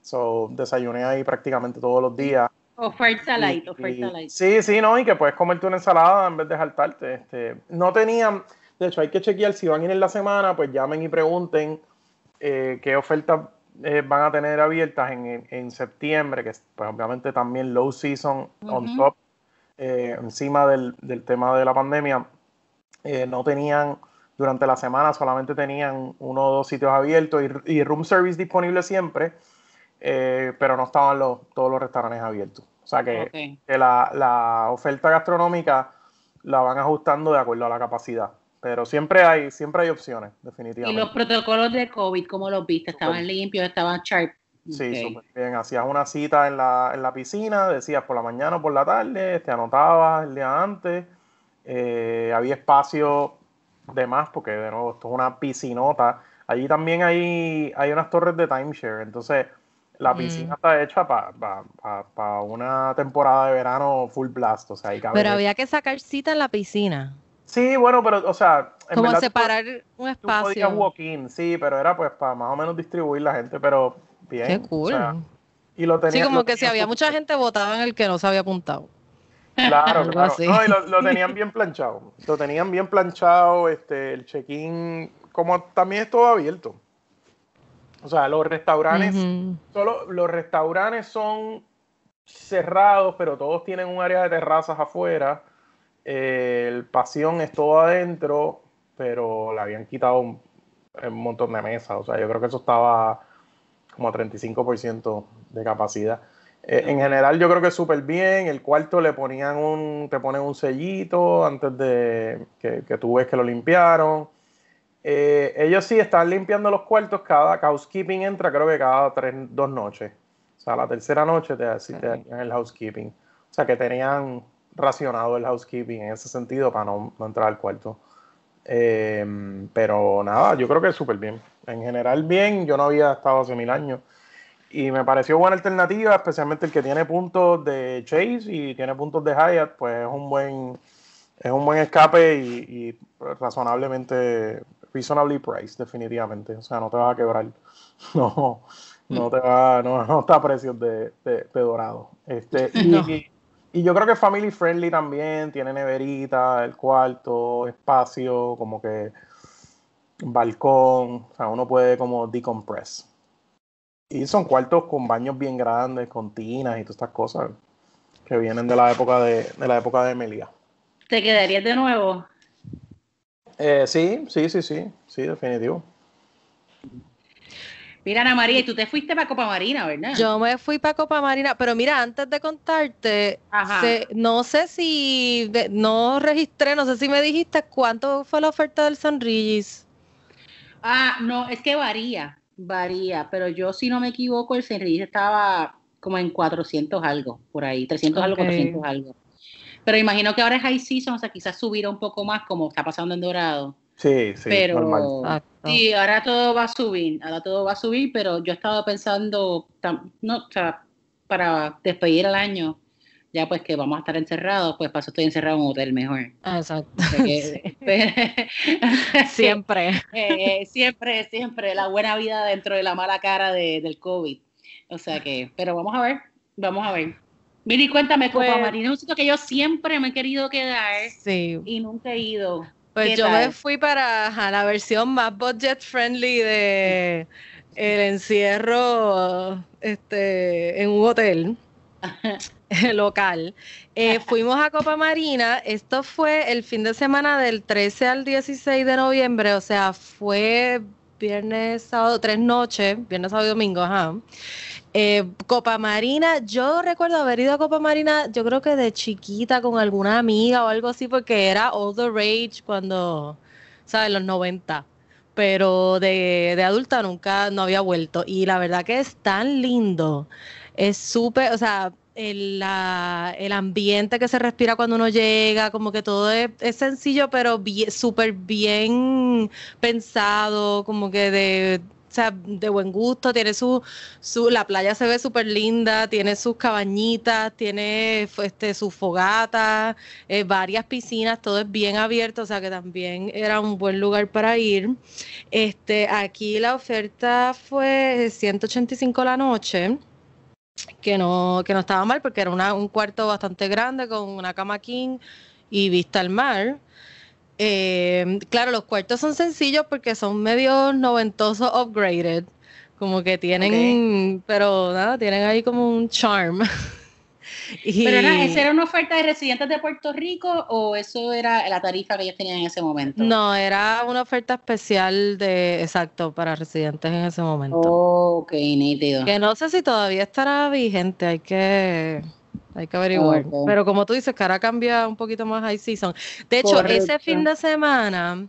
So, desayuné ahí prácticamente todos los días. Oferta light, oferta light. Sí, sí, no, y que puedes comerte una ensalada en vez de saltarte. Este, no tenían, de hecho, hay que chequear si van a ir en la semana, pues llamen y pregunten eh, qué ofertas eh, van a tener abiertas en, en, septiembre, que pues obviamente también low season on top, eh, encima del, del tema de la pandemia no tenían, durante la semana solamente tenían uno o dos sitios abiertos y, room service disponible siempre, eh, pero no estaban los, todos los restaurantes abiertos. O sea que, la, oferta gastronómica la van ajustando de acuerdo a la capacidad. Pero siempre hay, siempre hay opciones, definitivamente. ¿Y los protocolos de COVID, cómo los viste? ¿Estaban limpios? ¿Estaban sharp? Sí, súper bien. Hacías una cita en la, en la piscina, decías por la mañana o por la tarde, te anotabas el día antes eh, había espacio de más, porque de nuevo esto es una piscinota. Allí también hay, hay unas torres de timeshare, entonces la mm. piscina está hecha para una temporada de verano full blast. O sea, pero había que sacar cita en la piscina. Sí, bueno, pero, o sea. Como separar un espacio. walk-in, sí, pero era pues para más o menos distribuir la gente, pero bien. Qué cool. y lo tenía, sí, como que si había mucha gente votaba en el que no se había apuntado. Claro, claro. No, y lo, lo, tenían bien planchado. Lo tenían bien planchado, este, el check-in, como también es todo abierto. O sea, los restaurantes, solo los restaurantes son cerrados, pero todos tienen un área de terrazas afuera. Eh, el pasión es todo adentro, pero le habían quitado un, montón de mesas. O sea, yo creo que eso estaba como a 35% de capacidad. Eh, en general, yo creo que es súper bien. El cuarto le ponían un, te ponen un sellito antes de que, que tú ves que lo limpiaron. Eh, ellos sí están limpiando los cuartos, cada housekeeping entra creo que cada tres, dos noches. O sea, la tercera noche te, te el housekeeping. O sea, que tenían racionado el housekeeping en ese sentido para no, entrar al cuarto. Eh, pero nada, yo creo que es súper bien. En general bien, yo no había estado hace mil años. Y me pareció buena alternativa, especialmente el que tiene puntos de Chase y tiene puntos de Hyatt, pues es un buen, es un buen escape y, y razonablemente reasonably priced, definitivamente. O sea, no te vas a quebrar. No, no te va, no, no está a precios de, de, dorado. Este, y, yo creo que family friendly también, tiene neverita, el cuarto, espacio, como que balcón, o sea, uno puede como decompress. Y son cuartos con baños bien grandes, con tinas y todas estas cosas que vienen de la época de, de la época de Emilia. ¿Te quedarías de nuevo? Eh, sí, sí, sí, sí, sí, definitivo. Mira, Ana María, y tú te fuiste para Copa Marina, ¿verdad? Yo me fui para Copa Marina, pero mira, antes de contarte, no sé si, no registré, no sé si me dijiste cuánto fue la oferta del San Regis. Ah, no, es que varía, varía, pero yo si no me equivoco, el San Regis estaba como en 400 algo, por ahí, 300 algo, 400 algo. Pero imagino que ahora es high season, o sea, quizás subirá un poco más como está pasando en Dorado. Sí, sí, pero sí, ahora todo va a subir, ahora todo va a subir, pero yo estaba pensando, no, o sea, para despedir el año, ya pues que vamos a estar encerrados, pues para eso estoy encerrado en un hotel mejor. Exacto. siempre. Eh, siempre, siempre, la buena vida dentro de la mala cara de, del COVID. O sea que, pero vamos a ver, vamos a ver. Miri, cuéntame, Copa pues Marina es un sitio que yo siempre me he querido quedar y nunca he ido. Pues yo me fui para la versión más budget friendly de el encierro este, en un hotel local. Eh, fuimos a Copa Marina, esto fue el fin de semana del 13 al 16 de noviembre, o sea, fue viernes, sábado, tres noches, viernes, sábado y domingo, ajá. Eh, Copa Marina, yo recuerdo haber ido a Copa Marina, yo creo que de chiquita con alguna amiga o algo así, porque era all the rage cuando, ¿sabes? Los 90. Pero de, adulta nunca, no había vuelto. Y la verdad que es tan lindo. Es súper, o sea, el, el, ambiente que se respira cuando uno llega, como que todo es, sencillo, pero súper bien pensado, como que de o sea, de buen gusto, tiene su, su la playa se ve súper linda, tiene sus cabañitas, tiene este, sus fogatas, eh, varias piscinas, todo es bien abierto, o sea que también era un buen lugar para ir. Este, aquí la oferta fue 185 la noche que no, que no estaba mal porque era un cuarto bastante grande con una cama king y vista al mar. Eh, claro, los cuartos son sencillos porque son medio noventosos upgraded. Como que tienen, pero nada, tienen ahí como un charm. Pero nada, ¿esa era una oferta de residentes de Puerto Rico o eso era la tarifa que ellos tenían en ese momento? No, era una oferta especial de, exacto, para residentes en ese momento. ok, nítido. Que no sé si todavía estará vigente, hay que hay que averiguar. Pero como tú dices, que ahora cambia un poquito más high season. De hecho, ese fin de semana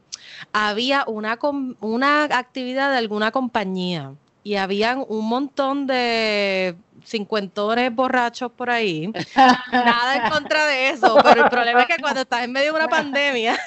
había una, una actividad de alguna compañía y habían un montón de cincuentones borrachos por ahí. Nada en contra de eso, pero el problema es que cuando estás en medio de una pandemia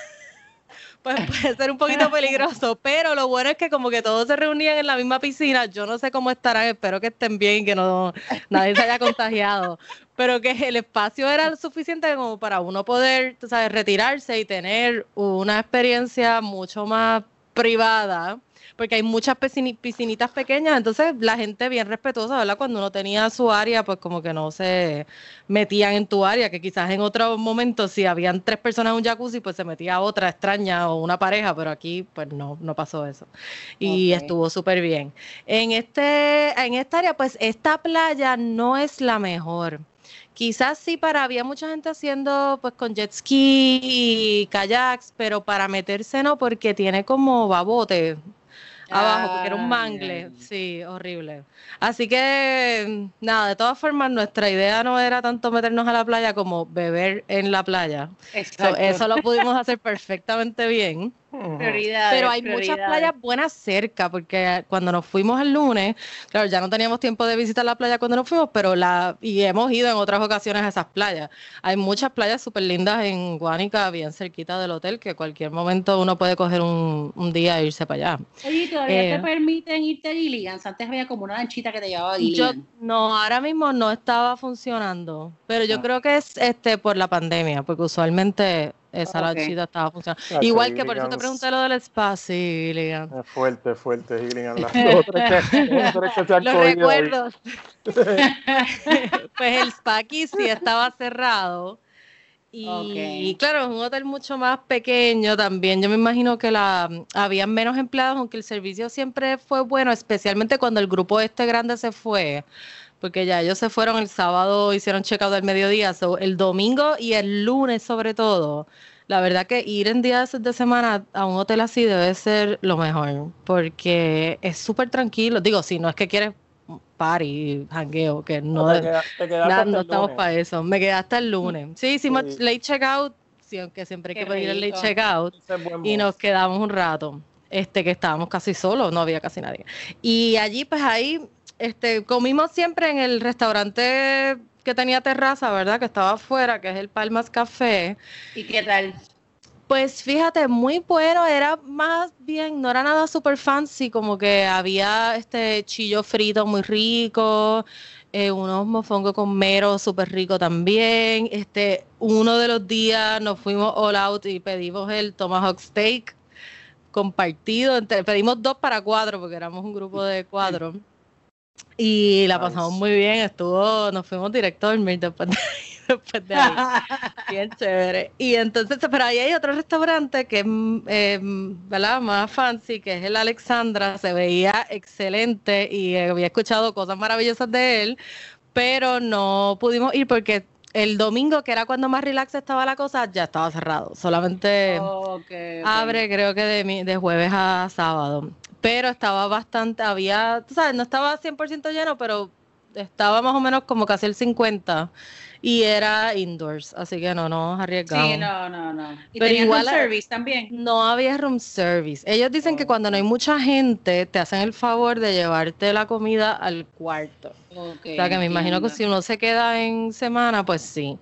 pues puede ser un poquito peligroso, pero lo bueno es que como que todos se reunían en la misma piscina, yo no sé cómo estarán, espero que estén bien, que no nadie se haya contagiado, pero que el espacio era suficiente como para uno poder, tú sabes, retirarse y tener una experiencia mucho más privada porque hay muchas piscinitas pequeñas, entonces la gente bien respetuosa, ¿verdad? Cuando uno tenía su área, pues como que no se metían en tu área, que quizás en otros momentos si habían tres personas en un jacuzzi, pues se metía otra extraña o una pareja, pero aquí pues no, no pasó eso. Y estuvo súper bien. En, este, en esta área, pues esta playa no es la mejor. Quizás sí para, había mucha gente haciendo pues con jet ski y kayaks, pero para meterse no, porque tiene como babote, abajo, porque era un mangle. Sí, horrible. Así que, nada, de todas formas, nuestra idea no era tanto meternos a la playa como beber en la playa. eso lo pudimos hacer perfectamente bien. Pero hay muchas playas buenas cerca, porque cuando nos fuimos el lunes, claro, ya no teníamos tiempo de visitar la playa cuando nos fuimos, pero la y hemos ido en otras ocasiones a esas playas. Hay muchas playas súper lindas en Guánica, bien cerquita del hotel, que cualquier momento uno puede coger un, día e irse para allá. Oye, ¿todavía te eh, permiten irte a Gilligan's? Antes había como una lanchita que te llevaba a no, ahora mismo no estaba funcionando, pero yo ah. creo que es este por la pandemia, porque usualmente esa lanchita estaba funcionando. Igual que por eso te pregunté lo del spa, sí, Gilligan. Es fuerte, fuerte, Gilligan. Los recuerdos. pues el spa aquí sí estaba cerrado. Y, claro, es un hotel mucho más pequeño también. Yo me imagino que la habían menos empleados, aunque el servicio siempre fue bueno, especialmente cuando el grupo este grande se fue porque ya ellos se fueron el sábado, hicieron check-out del mediodía, el domingo y el lunes sobre todo. La verdad que ir en días de semana a un hotel así debe ser lo mejor, porque es súper tranquilo. Digo, si no es que quieres party, jangueo, que no, no, estamos para eso. Me quedé hasta el lunes. Sí, hicimos late checkout, sí, aunque siempre hay que pedir el late checkout, y nos quedamos un rato. Este, que estábamos casi solos, no había casi nadie. Y allí, pues ahí este, comimos siempre en el restaurante que tenía terraza, ¿verdad? Que estaba afuera, que es el Palmas Café. ¿Y qué tal? Pues fíjate, muy bueno, era más bien, no era nada super fancy, como que había este chillo frito muy rico, eh, unos mofongos con mero súper rico también. Este, uno de los días nos fuimos all out y pedimos el tomahawk steak compartido, pedimos dos para cuatro porque éramos un grupo de cuatro. Y la pasamos muy bien, estuvo, nos fuimos directo a dormir después de, después de ahí. bien chévere. Y entonces, pero ahí hay otro restaurante que es eh, más fancy, que es el Alexandra, se veía excelente y había escuchado cosas maravillosas de él, pero no pudimos ir porque el domingo, que era cuando más relax estaba la cosa, ya estaba cerrado. Solamente abre, creo que de, de jueves a sábado pero estaba bastante, había, tú sabes, no estaba 100% lleno, pero estaba más o menos como casi el 50 y era indoors, así que no nos arriesgamos. Sí, no, no, no. ¿Y pero igual room service también? No había room service. Ellos dicen que cuando no hay mucha gente, te hacen el favor de llevarte la comida al cuarto. o sea que me imagino que si uno se queda en semana, pues sí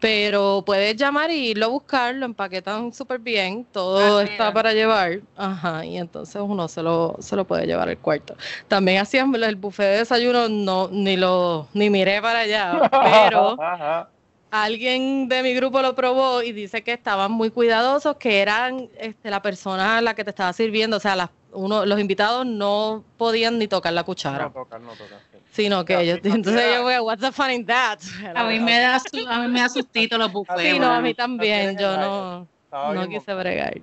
pero puedes llamar y irlo a buscar, lo empaquetan súper bien, todo está para llevar, ajá, y entonces uno se lo, se lo puede llevar al cuarto. También hacían el buffet de desayuno, no, ni lo, ni miré para allá, pero alguien de mi grupo lo probó y dice que estaban muy cuidadosos, que eran este, la persona a la que te estaba sirviendo, o sea, las, uno, los invitados no podían ni tocar la cuchara. No tocar, no tocar sino que ellos, entonces yo voy a what's the fun in that. A mí me da, a mí me da sustito los buffets. Sí, no, a mí también, yo no, no quise bregar.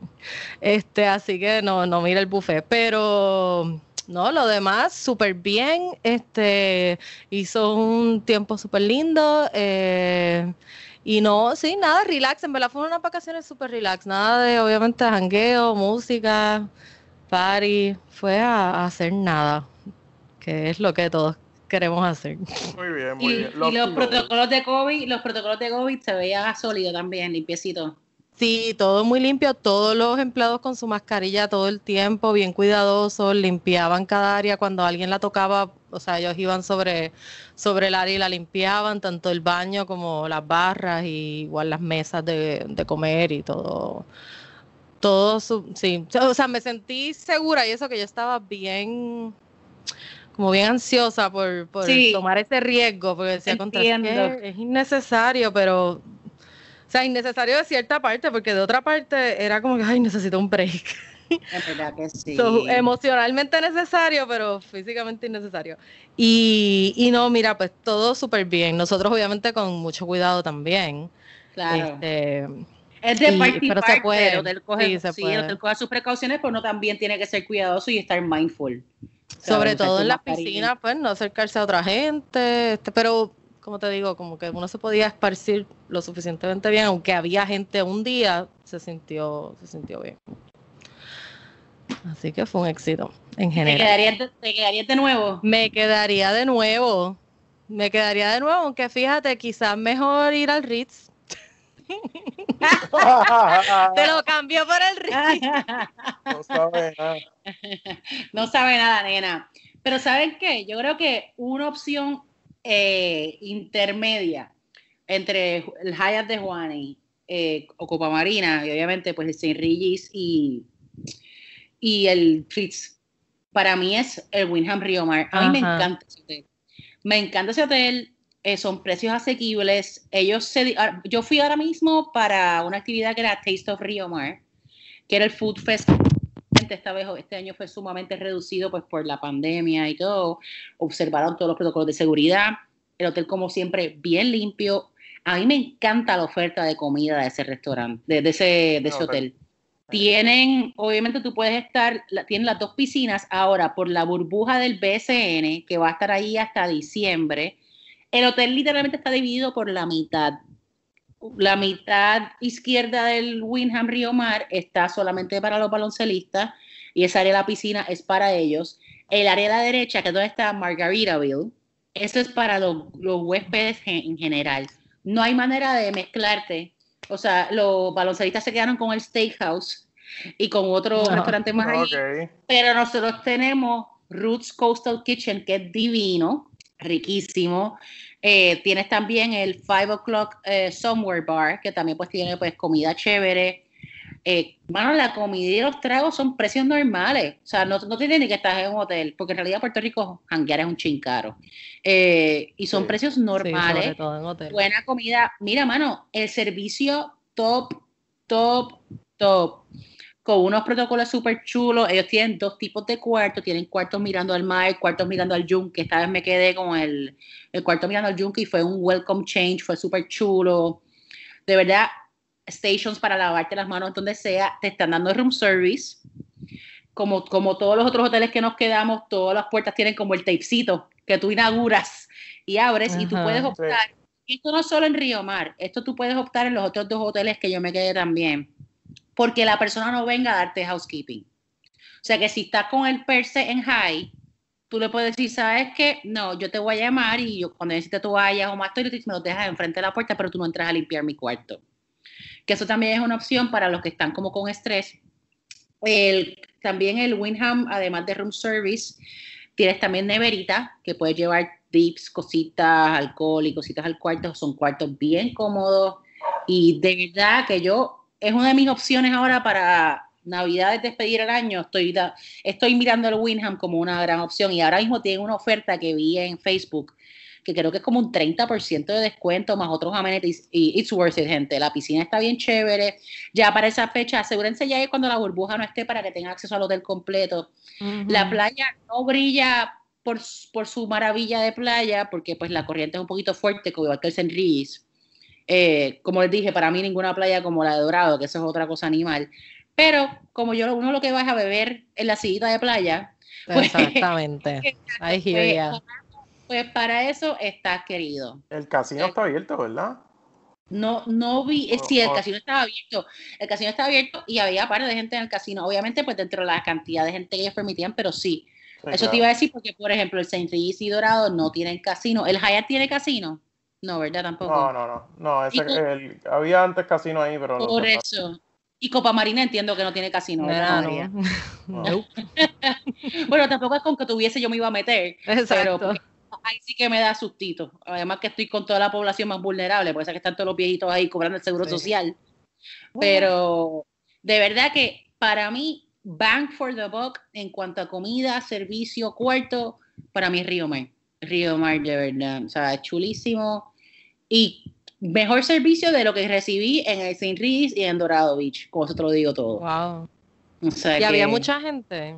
Este, así que no, no mira el buffet, pero no, lo demás súper bien, este, hizo un tiempo súper lindo, eh, y no, sí, nada, relax, en verdad fueron unas vacaciones súper relax, nada de obviamente jangueo, música, party, fue a hacer nada, que es lo que todos queremos hacer. Muy bien, muy bien. y los protocolos de COVID, los protocolos de COVID se veían sólido también, limpiecito. Sí, todo muy limpio, todos los empleados con su mascarilla todo el tiempo, bien cuidadosos, limpiaban cada área cuando alguien la tocaba, o sea, ellos iban sobre, sobre el área y la limpiaban, tanto el baño como las barras y igual las mesas de, de comer y todo. Todo, su, sí, o sea, me sentí segura y eso que yo estaba bien como bien ansiosa por, tomar ese riesgo, porque decía, contra es innecesario, pero, o sea, innecesario de cierta parte, porque de otra parte era como que, ay, necesito un break. Es verdad que sí. emocionalmente necesario, pero físicamente innecesario. Y, y no, mira, pues todo súper bien. Nosotros obviamente con mucho cuidado también. Claro. Este, es de party pero se puede. el hotel coge, Sí, se sí, puede. el hotel coge sus precauciones, pero uno también tiene que ser cuidadoso y estar mindful. Sobre todo en las piscinas, pues no acercarse a otra gente, este, pero como te digo, como que uno se podía esparcir lo suficientemente bien, aunque había gente un día, se sintió, se sintió bien. Así que fue un éxito en ¿Te general. quedarías, te quedarías de nuevo? Me quedaría de nuevo, me quedaría de nuevo, aunque fíjate, quizás mejor ir al Ritz. Te lo cambió por el Ritz. no sabe nada. no sabe nada, nena. Pero ¿saben qué? Yo creo que una opción eh, intermedia entre el Hyatt de Juani eh, o Copa Marina y obviamente pues el St. Regis y, y el Fritz, para mí es el Wyndham Rio Mar. A mí me encanta ese hotel. Me encanta ese hotel. Eh, son precios asequibles. Ellos se, ah, yo fui ahora mismo para una actividad que era Taste of Rio Mar, que era el Food Fest esta vez, este año fue sumamente reducido pues por la pandemia y todo. Observaron todos los protocolos de seguridad. El hotel, como siempre, bien limpio. A mí me encanta la oferta de comida de ese restaurante, de, de ese, de ese Ok. hotel. Tienen, obviamente tú puedes estar, tienen las dos piscinas ahora por la burbuja del BSN, que va a estar ahí hasta diciembre. El hotel literalmente está dividido por la mitad. La mitad izquierda del Wyndham Río Mar está solamente para los baloncelistas y esa área de la piscina es para ellos. El área de la derecha, que es donde está Margaritaville, eso es para los, los huéspedes en general. No hay manera de mezclarte. O sea, los baloncelistas se quedaron con el Steakhouse y con otro No. restaurante más allí. Ok. Pero nosotros tenemos Roots Coastal Kitchen, que es divino, riquísimo. Eh, tienes también el Five O'Clock eh, Somewhere Bar, que también pues tiene pues comida chévere. Eh, bueno, la comida y los tragos son precios normales. O sea, no, no tienes ni que estar en un hotel, porque en realidad Puerto Rico janguear es un chincaro. Eh, y son Sí. precios Sí, normales sobre todo en hotel. buena comida. Mira, mano, el servicio top, top, top. Con unos protocolos súper chulos. Ellos tienen dos tipos de cuartos. Tienen cuartos mirando al mar, cuartos mirando al yunque. Esta vez me quedé con el, el cuarto mirando al yunque y fue un welcome change. Fue súper chulo. De verdad, stations para lavarte las manos donde sea. Te están dando room service. Como, como todos los otros hoteles que nos quedamos, todas las puertas tienen como el tapecito que tú inauguras y abres y tú puedes Sí. optar. Esto no solo en Río Mar, esto tú puedes optar en los otros dos hoteles que yo me quedé también, porque la persona no venga a darte housekeeping. O sea que si estás con el perse en high, tú le puedes decir, ¿sabes qué? No, yo te voy a llamar y yo cuando necesites toallas o más toiletries me los dejas enfrente de la puerta, pero tú no entras a limpiar mi cuarto. Que eso también es una opción para los que están como con estrés. También el Wyndham, además de room service, tienes también neverita, que puedes llevar dips, cositas, alcohol y cositas al cuarto. Son cuartos bien cómodos. Y de verdad que yo, es una de mis opciones ahora para Navidades, despedir el año. Estoy, da- estoy mirando el Wyndham como una gran opción. Y ahora mismo tiene una oferta que vi en Facebook, que creo que es como un 30% de descuento, más otros amenities. Y it's worth it, gente. La piscina está bien chévere. Ya para esa fecha, asegúrense ya de cuando la burbuja no esté para que tengan acceso al hotel completo. La playa no brilla por, por su maravilla de playa, porque pues la corriente es un poquito fuerte, como igual que el St. Regis. Eh, como les dije, para mí ninguna playa como la de Dorado, que eso es otra cosa animal. Pero como yo uno lo que va es a beber en la sillita de playa, pues- Exactamente. Hear pues, ya. pues para eso está querido. El casino Eh. está abierto, ¿verdad? No, no vi, es Oh, sí, el oh. casino estaba abierto, el casino estaba abierto y había par de gente en el casino, obviamente pues dentro de la cantidad de gente que ellos permitían, pero sí, Sí, Eso claro. te iba a decir porque, por ejemplo, el Saint Regis y Dorado no tienen casino. ¿El Hyatt tiene casino? No, ¿verdad? Tampoco. No, no, no. no ese- ¿Y tú? el- había antes casino ahí, pero no. Por eso. Y Copa Marina entiendo que no tiene casino. ¿verdad? No. Nope. Bueno, tampoco es con que tuviese yo me iba a meter. Exacto. Pero ahí sí que me da sustito. Además que estoy con toda la población más vulnerable, por eso es que están todos los viejitos ahí cobrando el seguro Sí. social. Pero de verdad que para mí, bang for the buck en cuanto a comida, servicio, cuarto, para mí es Río Mar. Río Mar, de verdad. O sea, es chulísimo. Y mejor servicio de lo que recibí en el St. Regis y en Dorado Beach, como eso te lo digo todo. Wow. ¿Y había mucha gente?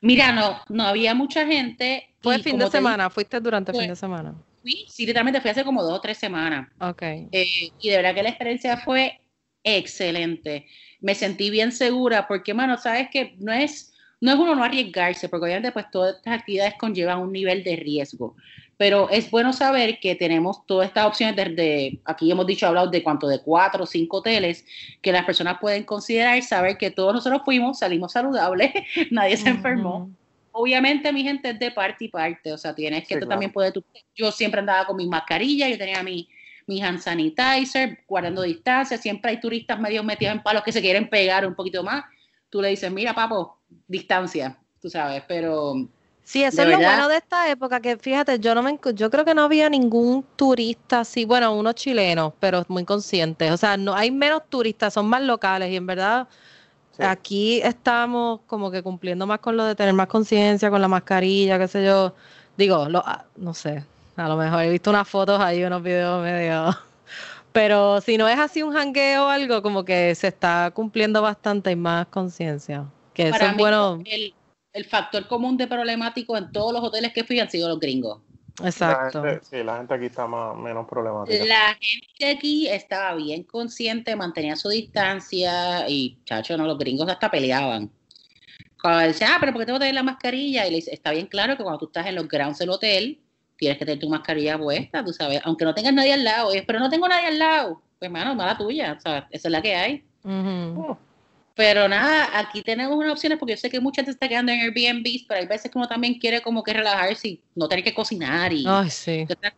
Mira, no, no había mucha gente. ¿Fue fin de semana? ¿Fuiste durante el fin de semana? Fui, sí, literalmente fui hace como dos o tres semanas. Ok. Eh, y de verdad que la experiencia fue excelente. Me sentí bien segura porque, mano, sabes que no es, no es uno no arriesgarse, porque obviamente pues todas estas actividades conllevan un nivel de riesgo. Pero es bueno saber que tenemos todas estas opciones de, aquí hemos dicho, hablado de cuánto, de cuatro o cinco hoteles que las personas pueden considerar, saber que todos nosotros fuimos, salimos saludables, nadie se enfermó. Obviamente mi gente es de parte y parte, o sea, tienes que tú también puedes, yo siempre andaba con mi mascarilla, yo tenía mi, mi hand sanitizer, guardando distancia, siempre hay turistas medio metidos en palos que se quieren pegar un poquito más, tú le dices, mira papo, distancia, tú sabes, pero Sí, eso es lo bueno de esta época, que fíjate, yo no me, yo creo que no había ningún turista así, bueno, unos chilenos, pero muy conscientes, o sea, no hay menos turistas, son más locales y en verdad aquí estamos como que cumpliendo más con lo de tener más conciencia, con la mascarilla, qué sé yo, digo, lo, ah, no sé, a lo mejor he visto unas fotos ahí, unos videos medio, pero si no es así un jangueo o algo, como que se está cumpliendo bastante y más conciencia, que eso es bueno. el factor común de problemático en todos los hoteles que fui han sido los gringos. Exacto. sí, la gente aquí está más, menos problemática. La gente aquí estaba bien consciente, mantenía su distancia y, chacho, no, los gringos hasta peleaban. Cuando decían, ah, pero ¿por qué tengo que tener la mascarilla? Y le dice, está bien claro que cuando tú estás en los grounds del hotel, tienes que tener tu mascarilla puesta, tú sabes, aunque no tengas nadie al lado. pero no tengo nadie al lado. Pues, mano, mala tuya, o sea, esa es la que hay. Pero nada, aquí tenemos unas opciones porque yo sé que mucha gente está quedando en Airbnb, pero hay veces que uno también quiere como que relajarse y no tener que cocinar y, sí. otras,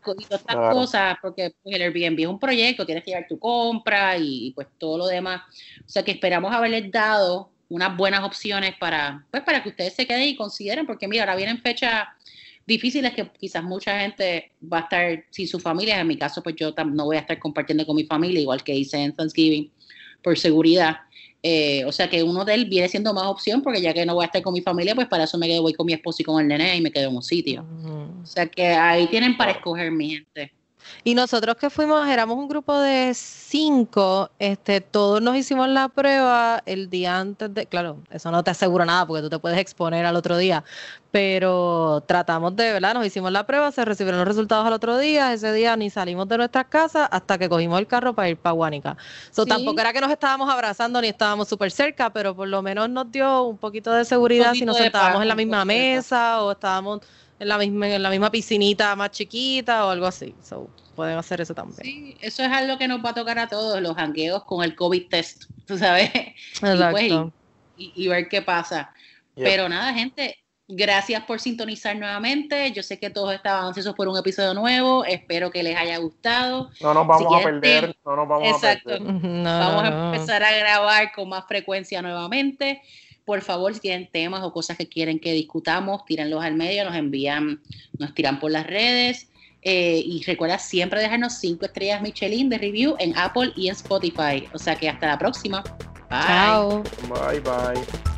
cosas, porque pues, el Airbnb es un proyecto, tienes que llevar tu compra y, pues todo lo demás. O sea que esperamos haberles dado unas buenas opciones para, pues, para que ustedes se queden y consideren, porque mira, ahora vienen fechas difíciles que quizás mucha gente va a estar sin su familia. En mi caso, pues yo no voy a estar compartiendo con mi familia, igual que hice en Thanksgiving, por seguridad. Eh, o sea que uno de él viene siendo más opción porque ya que no voy a estar con mi familia, pues para eso me quedo, voy con mi esposo y con el nene y me quedo en un sitio. O sea que ahí tienen para escoger mi gente. Y nosotros que fuimos, éramos un grupo de cinco, este, todos nos hicimos la prueba el día antes de, claro, eso no te asegura nada porque tú te puedes exponer al otro día, pero tratamos de, ¿verdad? Nos hicimos la prueba, se recibieron los resultados al otro día, ese día ni salimos de nuestras casas hasta que cogimos el carro para ir para Guánica. So, Tampoco era que nos estábamos abrazando ni estábamos súper cerca, pero por lo menos nos dio un poquito de seguridad si nos sentábamos en la misma mesa o estábamos en la misma, en la misma piscinita más chiquita o algo así. So, pueden hacer eso también. Sí, eso es algo que nos va a tocar a todos, los hangueos con el COVID test, tú sabes. Pues, Exacto. Y, ver qué pasa. Pero nada, gente, gracias por sintonizar nuevamente. Yo sé que todos estaban ansiosos por un episodio nuevo. Espero que les haya gustado. No nos vamos a perder. No nos vamos a perder. vamos a empezar a grabar con más frecuencia nuevamente. Por favor, si tienen temas o cosas que quieren que discutamos, tírenlos al medio, nos envían, nos tiran por las redes. Eh, y recuerda siempre dejarnos cinco estrellas Michelin de review en Apple y en Spotify. O sea que hasta la próxima. Bye. Chao. Bye, bye.